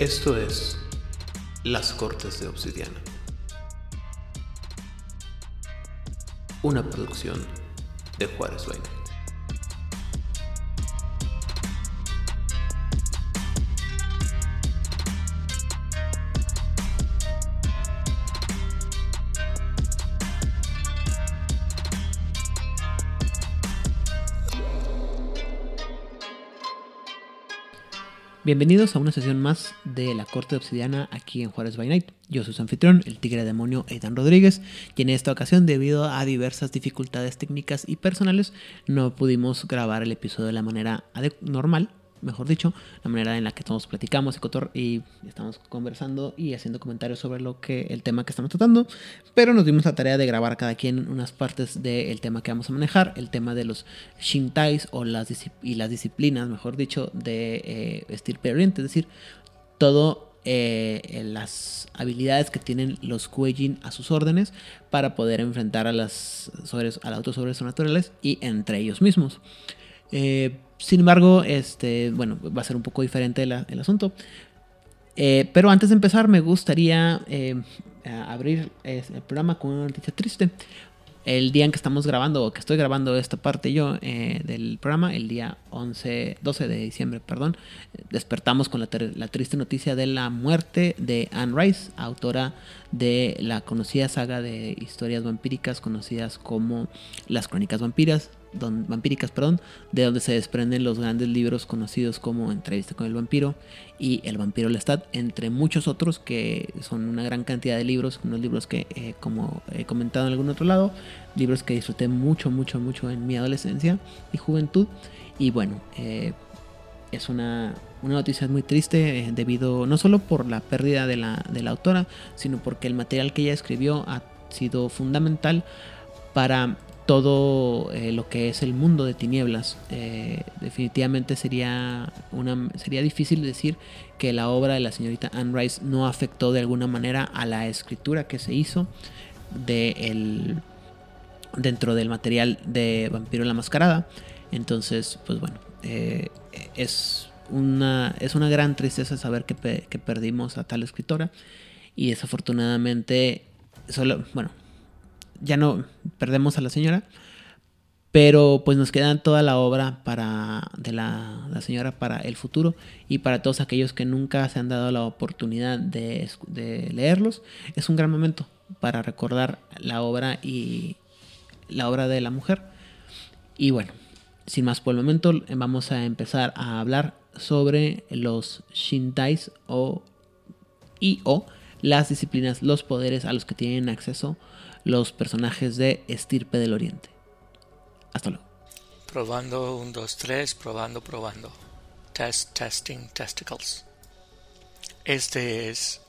Esto es Las Cortes de Obsidiana. Una producción de Juárez Vaina. Bienvenidos a una sesión más de la Corte de Obsidiana aquí en Juárez by Night. Yo soy su anfitrión, el tigre demonio Aidan Rodríguez, y en esta ocasión, debido a diversas dificultades técnicas y personales, no pudimos grabar el episodio de la manera normal, mejor dicho, la manera en la que estamos platicamos y, y estamos conversando y haciendo comentarios sobre lo que el tema que estamos tratando, pero nos dimos la tarea de grabar cada quien unas partes del tema que vamos a manejar, el tema de los shintais o las y las disciplinas, mejor dicho, de eh, oriente, es decir, todo eh, las habilidades que tienen los Kueijin a sus órdenes para poder enfrentar a las sobres, a las sobrenaturales y entre ellos mismos. Eh, sin embargo, este, bueno, va a ser un poco diferente el asunto. Eh, pero antes de empezar, me gustaría eh, abrir el programa con una noticia triste. El día en que estamos grabando, o que estoy grabando esta parte yo eh, del programa, el día 11, 12 de diciembre, perdón, despertamos con la, la, triste noticia de la muerte de Anne Rice, autora de la conocida saga de historias vampíricas conocidas como Las Crónicas Vampiras, vampíricas, perdón, de donde se desprenden los grandes libros conocidos como Entrevista con el vampiro y El vampiro Lestat, entre muchos otros que son una gran cantidad de libros, unos libros que, eh, como he comentado en algún otro lado, libros que disfruté mucho, mucho, mucho en mi adolescencia y juventud. Y bueno, eh, es una, una, noticia muy triste eh, debido no solo por la pérdida de la, de la autora, sino porque el material que ella escribió ha sido fundamental para todo eh, lo que es el mundo de tinieblas. Eh, definitivamente sería, una, sería difícil decir que la obra de la señorita Anne Rice no afectó de alguna manera a la escritura que se hizo de el, dentro del material de Vampiro la Mascarada. Entonces, pues bueno, eh, es, una, es una gran tristeza saber que, que perdimos a tal escritora y desafortunadamente, solo, bueno, ya no perdemos a la señora, pero pues nos queda toda la obra para de la, señora para el futuro y para todos aquellos que nunca se han dado la oportunidad de, de, leerlos es un gran momento para recordar la obra y la obra de la mujer. Y bueno sin más por el momento vamos a empezar a hablar sobre los shintais o y o las disciplinas los poderes a los que tienen acceso los personajes de Estirpe del Oriente. Hasta luego. Probando 1, 2, 3, probando, probando. Test, testing, testicles. Este es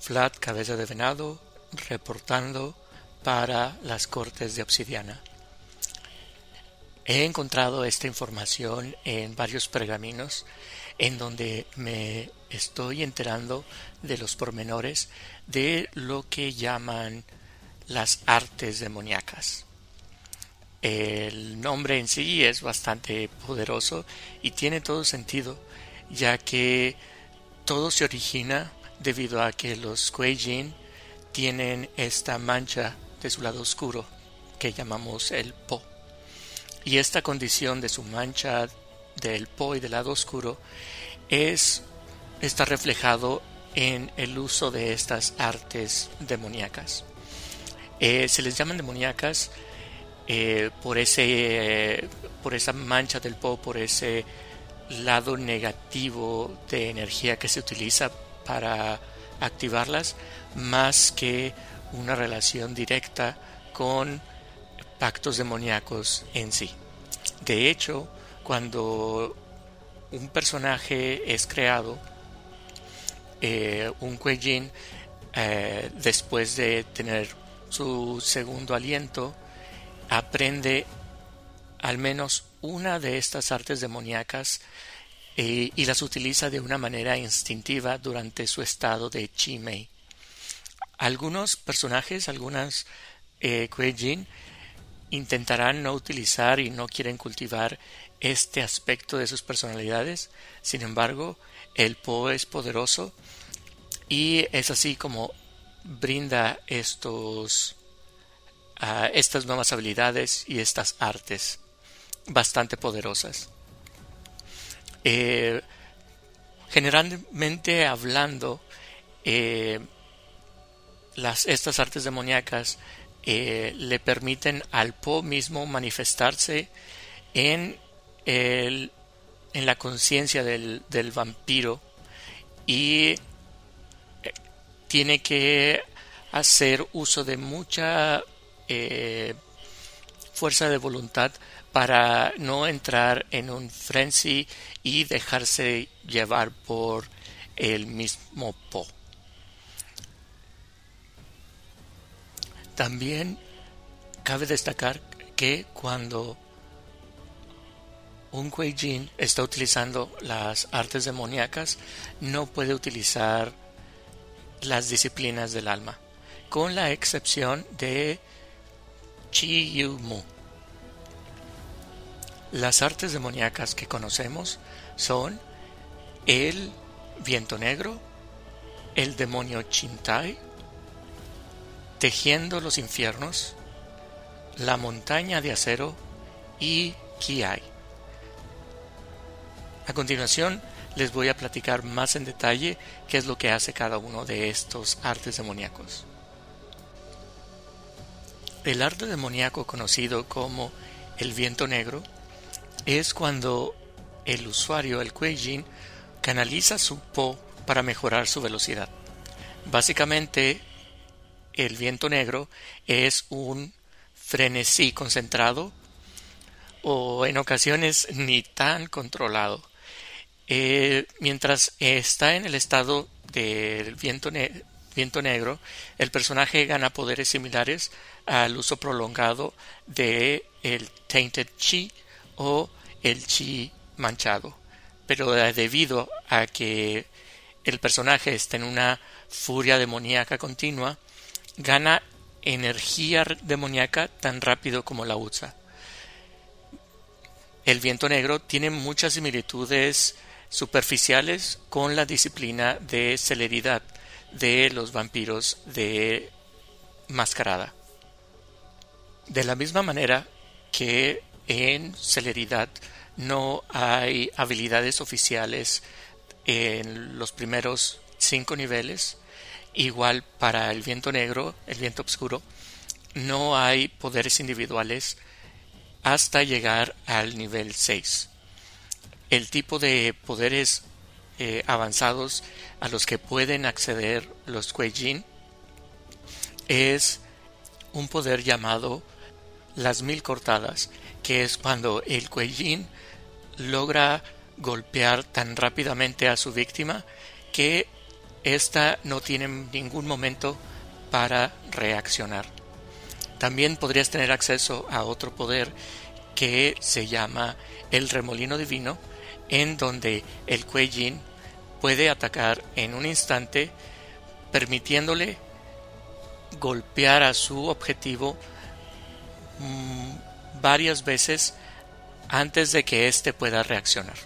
Flat Cabeza de Venado reportando para las Cortes de Obsidiana. He encontrado esta información en varios pergaminos en donde me estoy enterando de los pormenores de lo que llaman las artes demoníacas. El nombre en sí es bastante poderoso y tiene todo sentido, ya que todo se origina debido a que los Kuei-Jin tienen esta mancha de su lado oscuro que llamamos el Po. Y esta condición de su mancha del Po y del lado oscuro es está reflejado en el uso de estas artes demoníacas. Eh, se les llaman demoníacas eh, por, ese, por esa mancha del Po, por ese lado negativo de energía que se utiliza para activarlas, más que una relación directa con pactos demoníacos en sí. De hecho, cuando un personaje es creado, eh, un Kuei después de tener su segundo aliento, aprende al menos una de estas artes demoníacas eh, y las utiliza de una manera instintiva durante su estado de Chi-Mei. Algunos personajes, algunas eh, intentarán no utilizar y no quieren cultivar este aspecto de sus personalidades. Sin embargo, el Po es poderoso y es así como brinda estos uh, estas nuevas habilidades y estas artes bastante poderosas. Eh, generalmente hablando, eh, las, estas artes demoníacas eh, le permiten al Po mismo manifestarse en, en la conciencia del, del, vampiro y tiene que hacer uso de mucha fuerza de voluntad para no entrar en un frenzy y dejarse llevar por el mismo Po. También cabe destacar que cuando un Kuei está utilizando las artes demoníacas, no puede utilizar las disciplinas del alma, con la excepción de Chi Yu Mu. Las artes demoníacas que conocemos son el viento negro, el demonio Chintai, tejiendo los infiernos, la montaña de acero y Kiai. A continuación les voy a platicar más en detalle qué es lo que hace cada uno de estos artes demoníacos. El arte demoníaco conocido como el viento negro es cuando el usuario, el Kuei canaliza su Po para mejorar su velocidad. Básicamente, el viento negro es un frenesí concentrado o en ocasiones ni tan controlado. Eh, mientras está en el estado del viento, viento negro, el personaje gana poderes similares al uso prolongado de el Tainted Chi o el chi manchado. Pero debido a que el personaje está en una furia demoníaca continua, gana energía demoníaca tan rápido como la usa. El viento negro tiene muchas similitudes superficiales con la disciplina de celeridad de los vampiros de mascarada. De la misma manera que en celeridad no hay habilidades oficiales en los primeros cinco niveles. Igual para el viento negro, el viento oscuro, no hay poderes individuales hasta llegar al nivel 6. El tipo de poderes eh, avanzados a los que pueden acceder los Kuei es un poder llamado las mil cortadas, que es cuando el Kuei logra golpear tan rápidamente a su víctima que ésta no tiene ningún momento para reaccionar. También podrías tener acceso a otro poder que se llama el remolino divino, en donde el Kuei puede atacar en un instante, permitiéndole golpear a su objetivo mm, varias veces antes de que éste pueda reaccionar.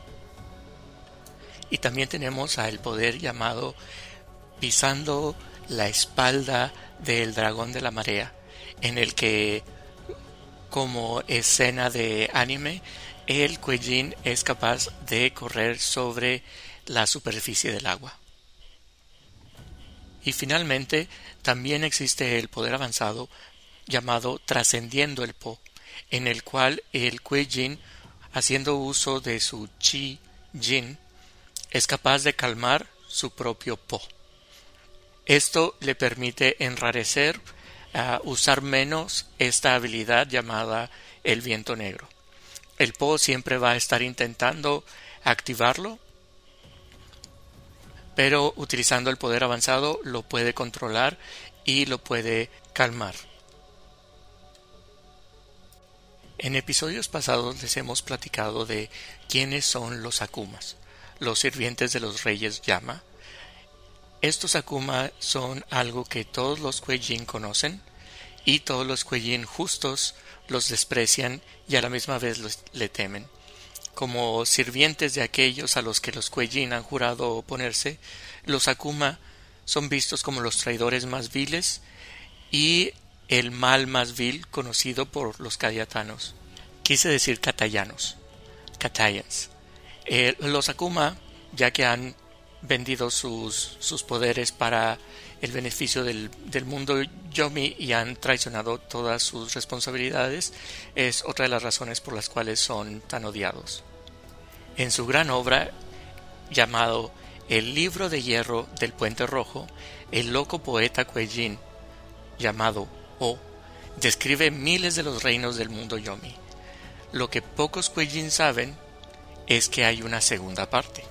Y también tenemos al poder llamado pisando la espalda del dragón de la marea, en el que, como escena de anime, el Kuejin es capaz de correr sobre la superficie del agua. Y finalmente, también existe el poder avanzado llamado trascendiendo el Po, en el cual el Kuei haciendo uso de su Chi Jin, es capaz de calmar su propio Po. Esto le permite enrarecer, uh, usar menos esta habilidad llamada el viento negro. El Po siempre va a estar intentando activarlo, pero utilizando el poder avanzado lo puede controlar y lo puede calmar. En episodios pasados les hemos platicado de quiénes son los Akumas, los sirvientes de los reyes Yama. Estos Akuma son algo que todos los Kuei conocen y todos los Kuei justos los desprecian y a la misma vez le temen. como sirvientes de aquellos a los que los Kuei-jin han jurado oponerse, los Akuma son vistos como los traidores más viles y el mal más vil conocido por los kayatanos. Quise decir katayanos, katayans. Eh, los Akuma, ya que han vendido sus, sus poderes para el beneficio del, mundo Yomi y han traicionado todas sus responsabilidades, es otra de las razones por las cuales son tan odiados. En su gran obra, llamado El libro de hierro del puente rojo, el loco poeta Kuei-jin, llamado O, describe miles de los reinos del mundo Yomi. Lo que pocos Kuei-jin saben es que hay una segunda parte,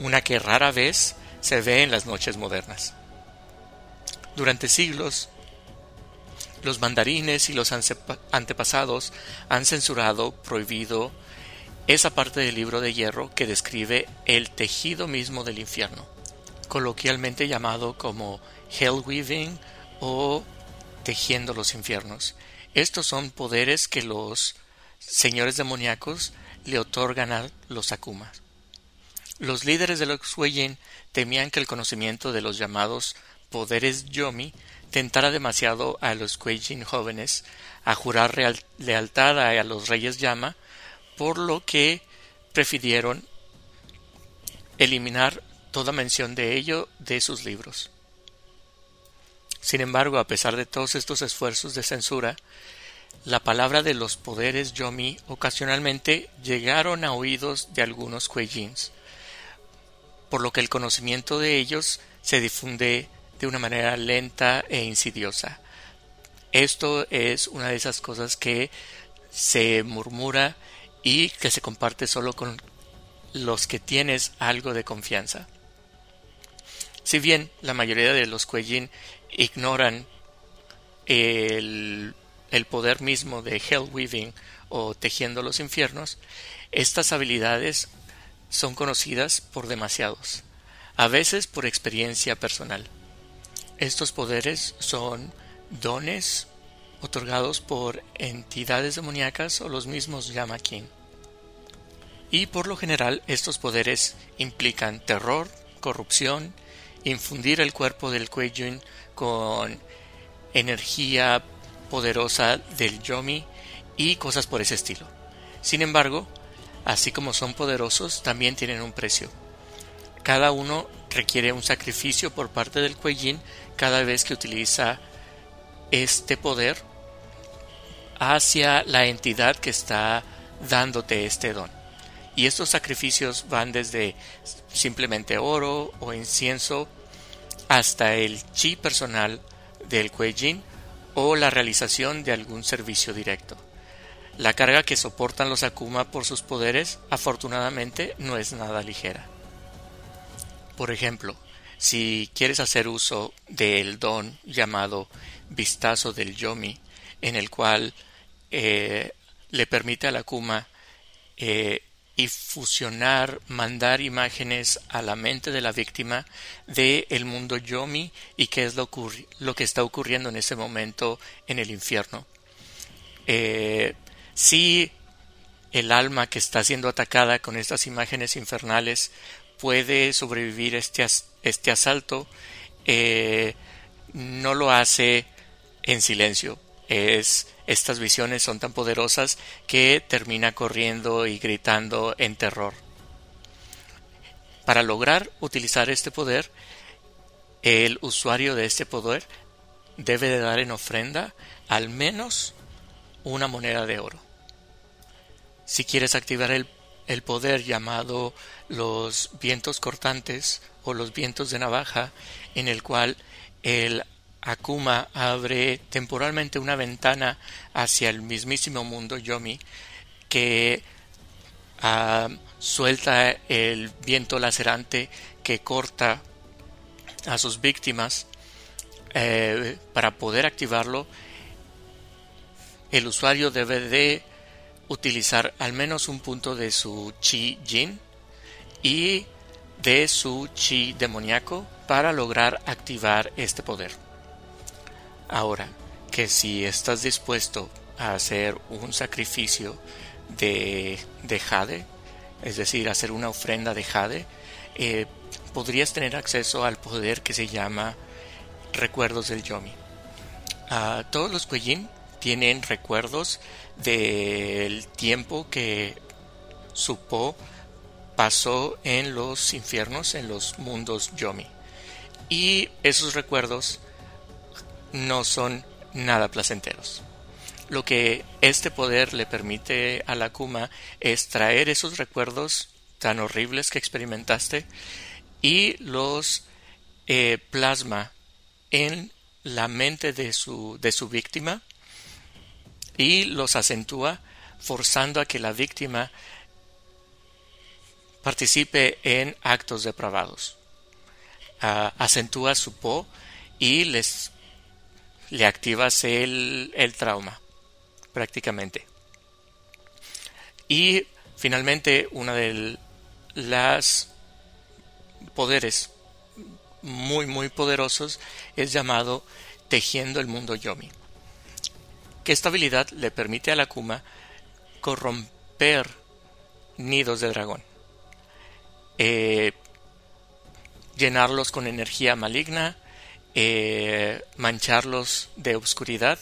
una que rara vez se ve en las noches modernas. Durante siglos, los mandarines y los antepasados han censurado, prohibido esa parte del libro de hierro que describe el tejido mismo del infierno, coloquialmente llamado como hell weaving o tejiendo los infiernos. Estos son poderes que los señores demoníacos le otorgan a los Akumas. Los líderes de los Sueyin temían que el conocimiento de los llamados poderes Yomi tentara demasiado a los Kuei-jin jóvenes a jurar lealtad a los reyes Yama, por lo que prefirieron eliminar toda mención de ello de sus libros. Sin embargo, a pesar de todos estos esfuerzos de censura, la palabra de los poderes Yomi ocasionalmente llegaron a oídos de algunos Kuei-jins, por lo que el conocimiento de ellos se difunde de una manera lenta e insidiosa. Esto es una de esas cosas que se murmura y que se comparte solo con los que tienes algo de confianza. Si bien la mayoría de los Kuei-jin ignoran el, el, poder mismo de Hell Weaving o tejiendo los infiernos, estas habilidades son conocidas por demasiados, a veces por experiencia personal. Estos poderes son dones otorgados por entidades demoníacas o los mismos Yamakin. Y por lo general estos poderes implican terror, corrupción, infundir el cuerpo del Kuei-jin con energía poderosa del Yomi y cosas por ese estilo. Sin embargo, así como son poderosos, también tienen un precio. Cada uno requiere un sacrificio por parte del Kuei-jin cada vez que utiliza este poder hacia la entidad que está dándote este don. Y estos sacrificios van desde simplemente oro o incienso hasta el chi personal del Kuei-jin o la realización de algún servicio directo. La carga que soportan los Akuma por sus poderes, afortunadamente, no es nada ligera. Por ejemplo, si quieres hacer uso del don llamado vistazo del Yomi, en el cual eh, le permite a la Akuma eh, y fusionar, mandar imágenes a la mente de la víctima de el mundo Yomi y qué es lo, lo, que está ocurriendo en ese momento en el infierno. Eh, si el alma que está siendo atacada con estas imágenes infernales puede sobrevivir este, este asalto, eh, no lo hace en silencio. Es estas visiones son tan poderosas que termina corriendo y gritando en terror. Para lograr utilizar este poder, el usuario de este poder debe de dar en ofrenda al menos una moneda de oro. Si quieres activar el, el poder llamado los vientos cortantes o los vientos de navaja, en el cual el Akuma abre temporalmente una ventana hacia el mismísimo mundo Yomi que ah, suelta el viento lacerante que corta a sus víctimas eh, para poder activarlo el usuario debe de utilizar al menos un punto de su chi jin y de su chi demoníaco para lograr activar este poder Ahora, que si estás dispuesto a hacer un sacrificio de, de jade, es decir, hacer una ofrenda de jade, eh, podrías tener acceso al poder que se llama recuerdos del Yomi. Ah, todos los Kuejin tienen recuerdos del tiempo que su Po pasó en los infiernos, en los mundos Yomi. Y esos recuerdos no son nada placenteros. Lo que este poder le permite a la Kuma es traer esos recuerdos tan horribles que experimentaste y los eh, plasma en la mente de su, de su víctima y los acentúa forzando a que la víctima participe en actos depravados. Ah, acentúa su po y les le activas el, el trauma prácticamente. Y finalmente una de las poderes muy muy poderosos es llamado tejiendo el mundo yomi que esta habilidad le permite a la Kuma corromper nidos de dragón, eh, llenarlos con energía maligna, eh, mancharlos de oscuridad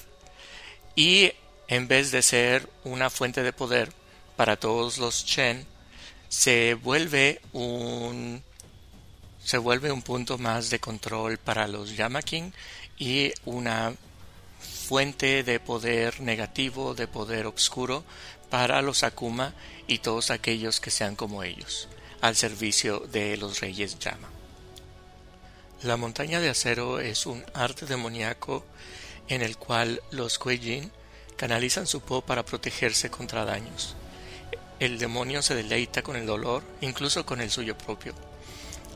y en vez de ser una fuente de poder para todos los Chen, se vuelve un se vuelve un punto más de control para los Yamakin y una fuente de poder negativo, de poder oscuro para los Akuma y todos aquellos que sean como ellos, al servicio de los reyes Yama. La montaña de acero es un arte demoníaco en el cual los Kuejin canalizan su po para protegerse contra daños. El demonio se deleita con el dolor, incluso con el suyo propio.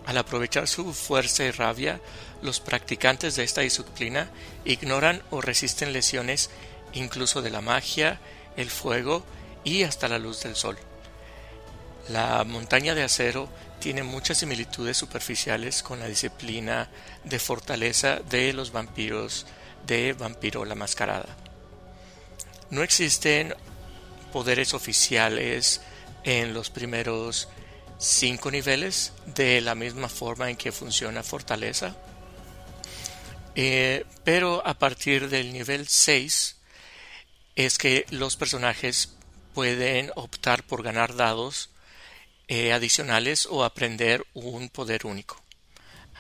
Al aprovechar su fuerza y rabia, los practicantes de esta disciplina ignoran o resisten lesiones incluso de la magia, el fuego y hasta la luz del sol. La montaña de acero tiene muchas similitudes superficiales con la disciplina de fortaleza de los vampiros de Vampiro la Mascarada. No existen poderes oficiales en los primeros cinco niveles de la misma forma en que funciona Fortaleza. Eh, pero a partir del nivel 6 es que los personajes pueden optar por ganar dados eh, adicionales o aprender un poder único.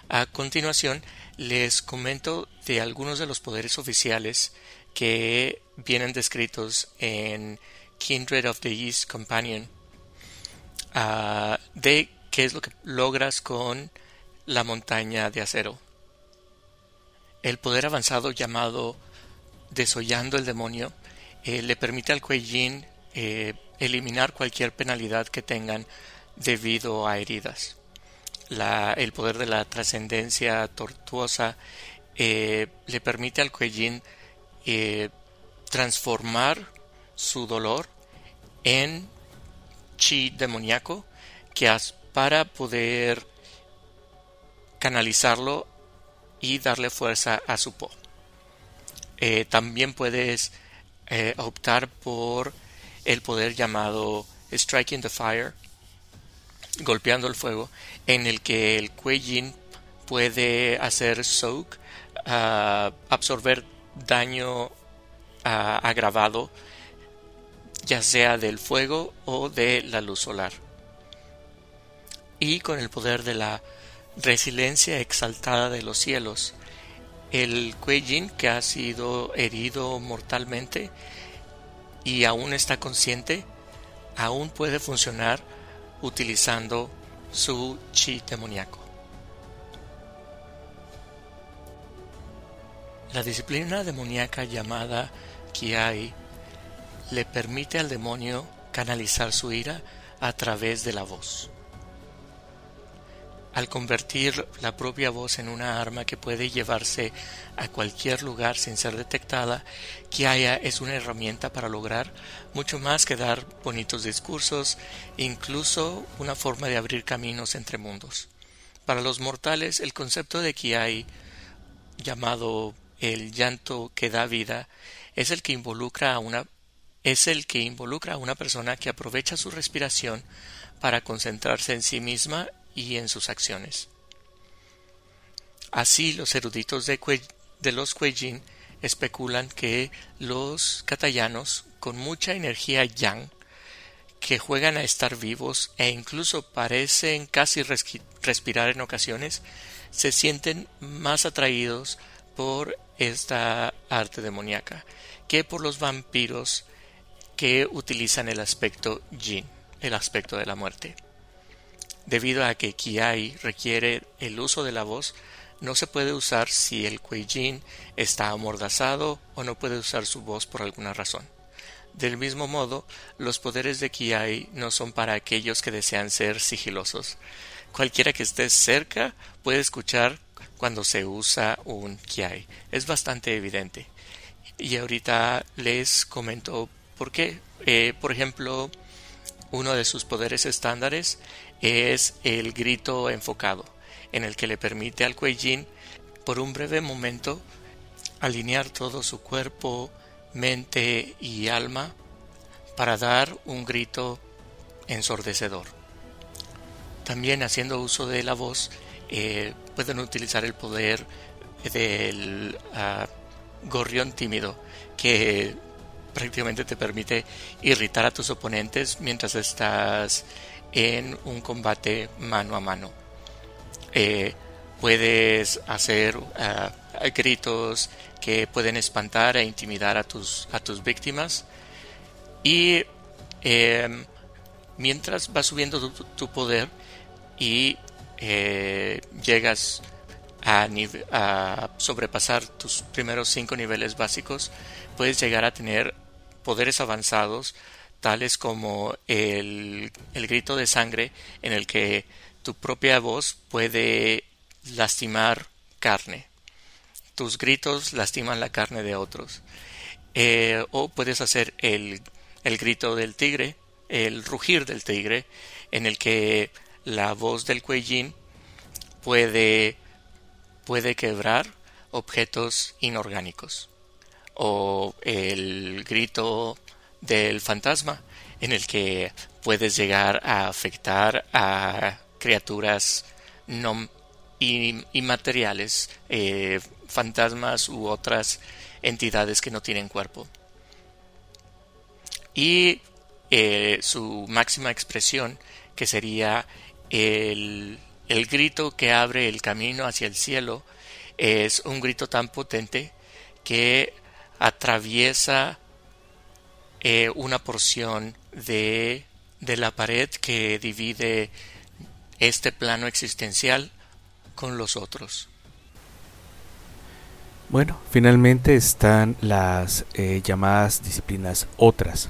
A continuación les comento de algunos de los poderes oficiales que vienen descritos en Kindred of the East Companion Ah, de qué es lo que logras con la montaña de acero. El poder avanzado llamado Desollando el demonio eh, le permite al Kuei eh, eliminar cualquier penalidad que tengan debido a heridas. el poder de la trascendencia tortuosa eh, le permite al Kuei transformar su dolor en chi demoníaco que has para poder canalizarlo y darle fuerza a su po. Eh, también puedes eh, optar por el poder llamado Striking the Fire, golpeando el fuego, en el que el Kuei puede hacer soak, ah, absorber daño ah, agravado ya sea del fuego o de la luz solar. Y con el poder de la resiliencia exaltada de los cielos, el Kuei que ha sido herido mortalmente y aún está consciente, aún puede funcionar utilizando su chi demoníaco. La disciplina demoníaca llamada Kiai le permite al demonio canalizar su ira a través de la voz. Al convertir la propia voz en una arma que puede llevarse a cualquier lugar sin ser detectada, Kiaya es una herramienta para lograr mucho más que dar bonitos discursos, incluso una forma de abrir caminos entre mundos. Para los mortales, el concepto de Kiai, llamado el llanto que da vida, es el que involucra a una es el que involucra a una persona que aprovecha su respiración para concentrarse en sí misma y en sus acciones. Así los eruditos de, los Kuei-jin especulan que los katayanos con mucha energía yang que juegan a estar vivos e incluso parecen casi respirar en ocasiones, se sienten más atraídos por esta arte demoníaca que por los vampiros que utilizan el aspecto yin, el aspecto de la muerte. Debido a que Kiai requiere el uso de la voz, no se puede usar si el Kuei-jin está amordazado o no puede usar su voz por alguna razón. Del mismo modo, los poderes de Kiai no son para aquellos que desean ser sigilosos. Cualquiera que esté cerca puede escuchar cuando se usa un Kiai. Es bastante evidente. Y ahorita les comento por qué. Eh, por ejemplo, uno de sus poderes estándares es el grito enfocado, en el que le permite al Kuei-jin por un breve momento alinear todo su cuerpo, mente y alma para dar un grito ensordecedor. También haciendo uso de la voz eh, pueden utilizar el poder del uh, gorrión tímido que prácticamente te permite irritar a tus oponentes mientras estás en un combate mano a mano. Eh, puedes hacer uh, gritos que pueden espantar e intimidar a tus, a tus víctimas. Y em, mientras vas subiendo tu, poder y eh, llegas a, a, sobrepasar tus primeros cinco niveles básicos, puedes llegar a tener poderes avanzados tales como el, el grito de sangre en el que tu propia voz puede lastimar carne tus gritos lastiman la carne de otros. Eh, o puedes hacer el, el grito del tigre, el rugir del tigre, en el que la voz del cuellín puede, puede quebrar objetos inorgánicos. O el grito del fantasma, en el que puedes llegar a afectar a criaturas no inmateriales, eh, fantasmas u otras entidades que no tienen cuerpo. Y eh, su máxima expresión, que sería el, el grito que abre el camino hacia el cielo, es un grito tan potente que atraviesa eh, una porción de, de la pared que divide este plano existencial con los otros. Bueno, finalmente están las eh, llamadas disciplinas otras.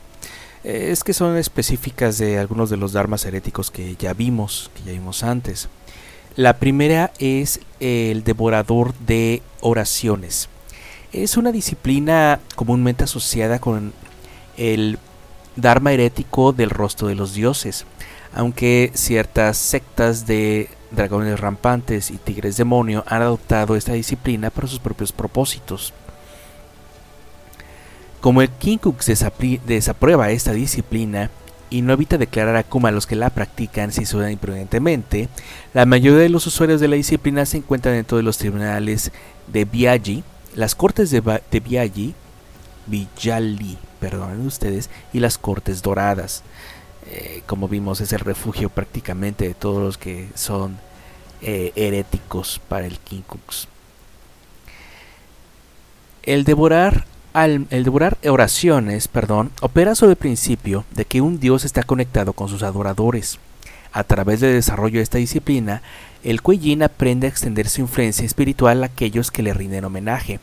Eh, es que son específicas de algunos de los dharmas heréticos que ya vimos, que ya vimos antes. La primera es el devorador de oraciones. Es una disciplina comúnmente asociada con el dharma herético del rostro de los dioses, aunque ciertas sectas de dragones rampantes y tigres demonio han adoptado esta disciplina para sus propios propósitos. Como el Kinkux desaprueba esta disciplina y no evita declarar a Kuma a los que la practican si suenan imprudentemente, la mayoría de los usuarios de la disciplina se encuentran dentro de los tribunales de Biagi, las cortes de, de Biagi, perdonen ustedes, y las cortes doradas. Eh, como vimos, es el refugio prácticamente de todos los que son eh, heréticos para el Kinkux. El devorar, el devorar oraciones perdón, opera sobre el principio de que un dios está conectado con sus adoradores. A través del desarrollo de esta disciplina, el Kuei aprende a extender su influencia espiritual a aquellos que le rinden homenaje.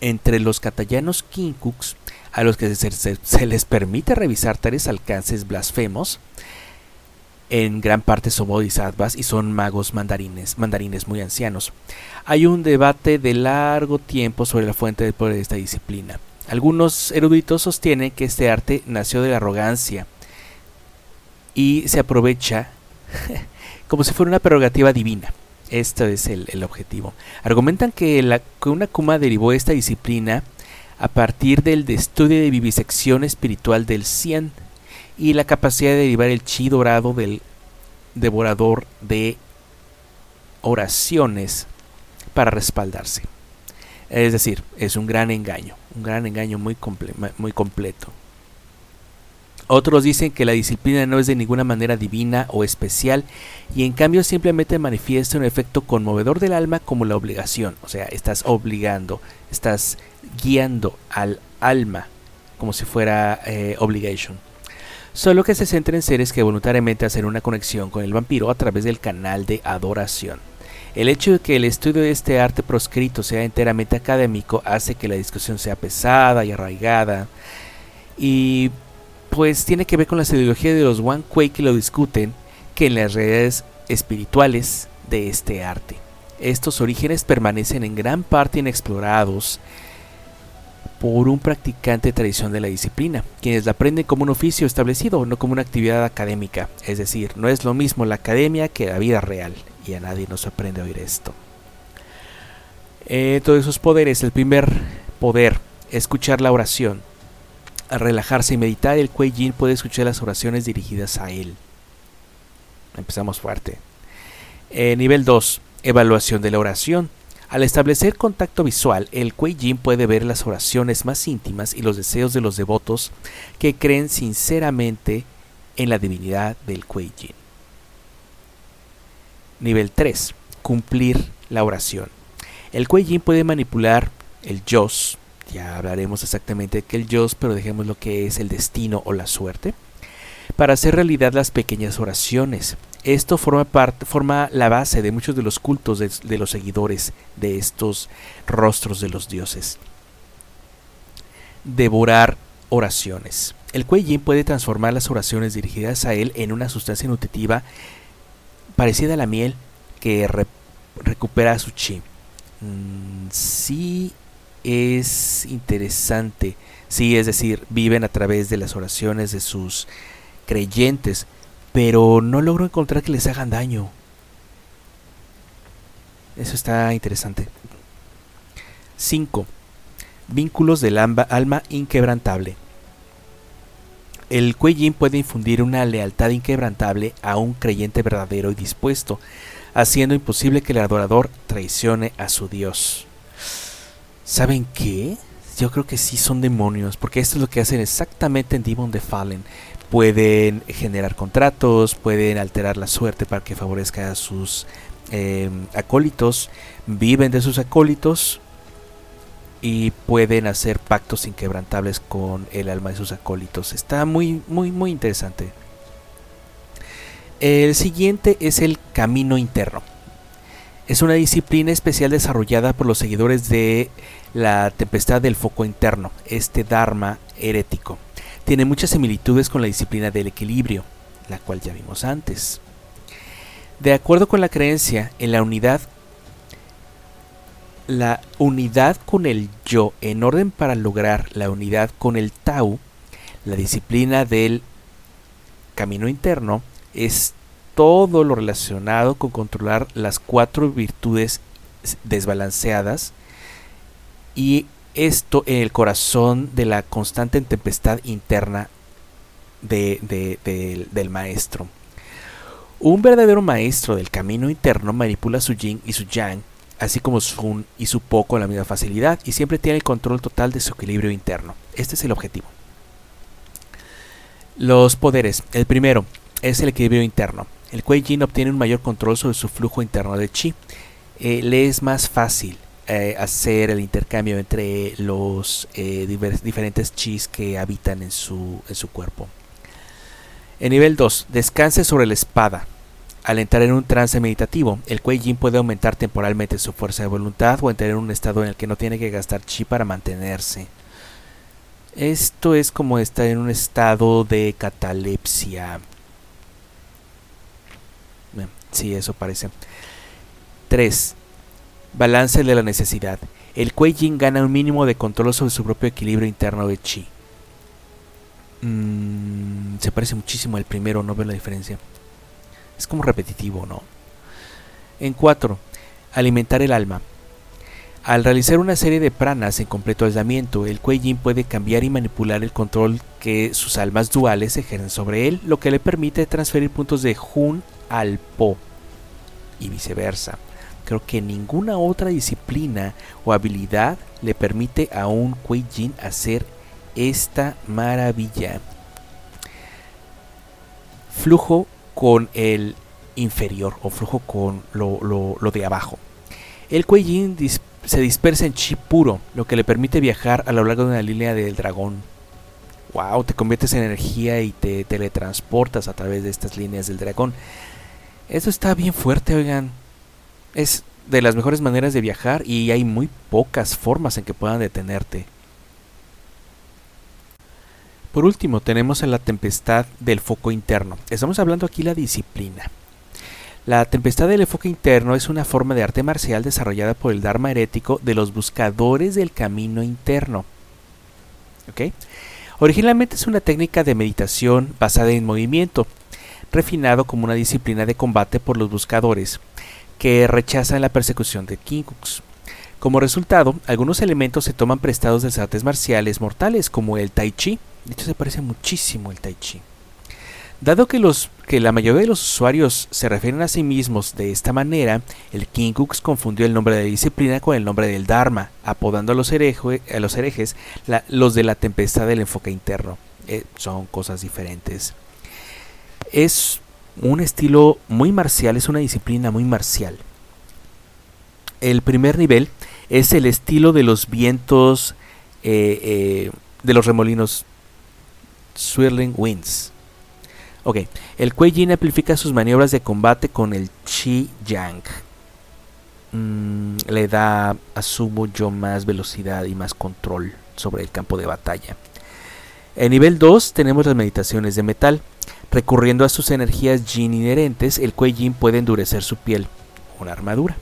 Entre los katayanos Kinkux, a los que se, les permite revisar tales alcances blasfemos, en gran parte son bodhisattvas y son magos mandarines, mandarines muy ancianos. Hay un debate de largo tiempo sobre la fuente del poder de esta disciplina. Algunos eruditos sostienen que este arte nació de la arrogancia y se aprovecha como si fuera una prerrogativa divina. Este es el, objetivo. Argumentan que, la, que una Kuma derivó esta disciplina a partir del estudio de vivisección espiritual del Cien y la capacidad de derivar el chi dorado del devorador de oraciones para respaldarse. Es decir, es un gran engaño, un gran engaño muy completo. Otros dicen que la disciplina no es de ninguna manera divina o especial y en cambio simplemente manifiesta un efecto conmovedor del alma como la obligación. O sea, estás obligando, estás guiando al alma como si fuera eh, obligation. Solo que se centra en seres que voluntariamente hacen una conexión con el vampiro a través del canal de adoración. El hecho de que el estudio de este arte proscrito sea enteramente académico hace que la discusión sea pesada y arraigada y pues tiene que ver con la ideología de los One Quake que lo discuten que en las redes espirituales de este arte. Estos orígenes permanecen en gran parte inexplorados por un practicante de tradición de la disciplina, quienes la aprenden como un oficio establecido, no como una actividad académica. Es decir, no es lo mismo la academia que la vida real, y a nadie nos sorprende oír esto. Eh, todos esos poderes, el primer poder, escuchar la oración, relajarse y meditar, el Kuei Yin puede escuchar las oraciones dirigidas a él. Empezamos fuerte. Eh, nivel 2. Evaluación de la oración. Al establecer contacto visual, el Kuei puede ver las oraciones más íntimas y los deseos de los devotos que creen sinceramente en la divinidad del Kuei. Nivel 3. Cumplir la oración. El Kuei puede manipular el Yos, ya hablaremos exactamente de qué Dios, pero dejemos lo que es el destino o la suerte, para hacer realidad las pequeñas oraciones. Esto forma, parte, forma la base de muchos de los cultos de, los seguidores de estos rostros de los dioses. Devorar oraciones. El Kuei puede transformar las oraciones dirigidas a él en una sustancia nutritiva parecida a la miel que recupera su chi. Mm, sí es interesante. Sí, es decir, viven a través de las oraciones de sus creyentes, pero no logro encontrar que les hagan daño. Eso está interesante. 5. Vínculos del alma inquebrantable. El Kuei puede infundir una lealtad inquebrantable a un creyente verdadero y dispuesto, haciendo imposible que el adorador traicione a su Dios. ¿Saben qué? Yo creo que sí son demonios, porque esto es lo que hacen exactamente en Demon the Fallen. Pueden generar contratos, pueden alterar la suerte para que favorezca a sus em, acólitos, viven de sus acólitos y pueden hacer pactos inquebrantables con el alma de sus acólitos. Está muy, muy, muy interesante. El siguiente es el camino interno es una disciplina especial desarrollada por los seguidores de la tempestad del foco interno, este Dharma herético. Tiene muchas similitudes con la disciplina del equilibrio, la cual ya vimos antes. De acuerdo con la creencia en la unidad, la unidad con el yo en orden para lograr la unidad con el Tao, la disciplina del camino interno es todo lo relacionado con controlar las cuatro virtudes desbalanceadas y esto en el corazón de la constante tempestad interna del maestro. Un verdadero maestro del camino interno manipula su yin y su yang, así como su y su po con la misma facilidad, y siempre tiene el control total de su equilibrio interno. Este es el objetivo. Los poderes. El primero es el equilibrio interno el Kuei obtiene un mayor control sobre su flujo interno de chi. Eh, le es más fácil eh, hacer el intercambio entre los eh, diferentes chis que habitan en su, cuerpo. En nivel 2, descanse sobre la espada. Al entrar en un trance meditativo, el Kuei puede aumentar temporalmente su fuerza de voluntad o entrar en un estado en el que no tiene que gastar chi para mantenerse. Esto es como estar en un estado de catalepsia. Sí, eso parece. 3. Balance de la necesidad. El Kuei Yin gana un mínimo de control sobre su propio equilibrio interno de chi. Mm, se parece muchísimo al primero, no veo la diferencia. Es como repetitivo, ¿no? En 4. Alimentar el alma. Al realizar una serie de pranas en completo aislamiento, el Kuei puede cambiar y manipular el control que sus almas duales ejercen sobre él, lo que le permite transferir puntos de Hun al Po y viceversa. Creo que ninguna otra disciplina o habilidad le permite a un Kuei hacer esta maravilla. Flujo con el inferior o flujo con lo, de abajo. El Kuei Jin se dispersa en chi puro, lo que le permite viajar a lo largo de una línea del dragón. Wow, te conviertes en energía y te teletransportas a través de estas líneas del dragón. Eso está bien fuerte, oigan. Es de las mejores maneras de viajar y hay muy pocas formas en que puedan detenerte. Por último, tenemos a la tempestad del foco interno. Estamos hablando aquí de la disciplina. La tempestad del enfoque interno es una forma de arte marcial desarrollada por el Dharma herético de los buscadores del camino interno. Originalmente es una técnica de meditación basada en movimiento, refinado como una disciplina de combate por los buscadores que rechazan la persecución de Kinkuks. Como resultado, algunos elementos se toman prestados de artes marciales mortales como el Tai Chi. De hecho, se parece muchísimo el Tai Chi. Dado que, los, que la mayoría de los usuarios se refieren a sí mismos de esta manera, el King Cooks confundió el nombre de disciplina con el nombre del Dharma, apodando a los, a los herejes los de la tempestad del enfoque interno. Eh, son cosas diferentes. Es un estilo muy marcial, es una disciplina muy marcial. El primer nivel es el estilo de los vientos eh, eh, de los remolinos Swirling Winds. Ok, el Kuei Jin amplifica sus maniobras de combate con el Chi Yang. Mm, le da, asumo yo, más velocidad y más control sobre el campo de batalla. En nivel 2 tenemos las meditaciones de metal. Recurriendo a sus energías Jin inherentes, el Kuei Jin puede endurecer su piel, una armadura.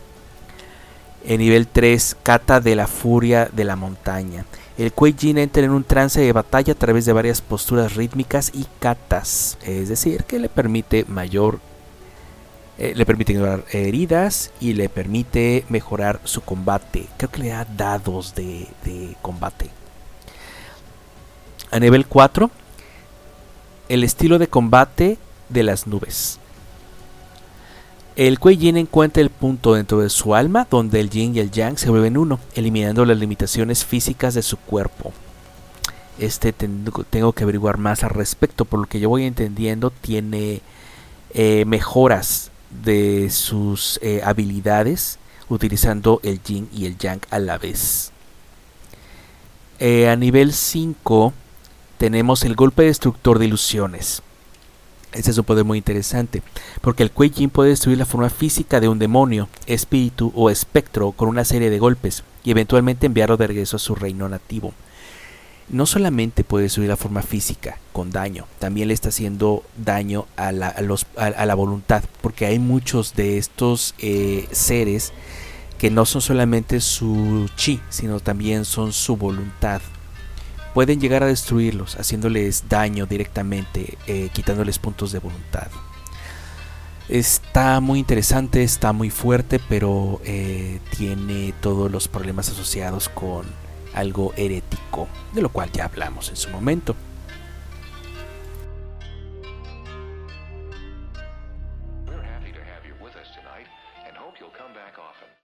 En nivel 3, Kata de la Furia de la Montaña. El Kuei Jin entra en un trance de batalla a través de varias posturas rítmicas y katas, es decir, que le permite mayor eh, le permite ignorar heridas y le permite mejorar su combate. Creo que le da dados de, de combate. A nivel 4, el estilo de combate de las nubes. El Kuei Yin encuentra el punto dentro de su alma donde el Yin y el Yang se vuelven uno, eliminando las limitaciones físicas de su cuerpo. Este tengo, que averiguar más al respecto, por lo que yo voy entendiendo tiene eh, mejoras de sus eh, habilidades utilizando el Yin y el Yang a la vez. Eh, a nivel 5 tenemos el golpe destructor de ilusiones. Este es un poder muy interesante, porque el Kuei Jin puede destruir la forma física de un demonio, espíritu o espectro con una serie de golpes y eventualmente enviarlo de regreso a su reino nativo. No solamente puede destruir la forma física con daño, también le está haciendo daño a la, voluntad, porque hay muchos de estos eh, seres que no son solamente su chi, sino también son su voluntad pueden llegar a destruirlos, haciéndoles daño directamente, eh, quitándoles puntos de voluntad. Está muy interesante, está muy fuerte, pero eh, tiene todos los problemas asociados con algo herético, de lo cual ya hablamos en su momento.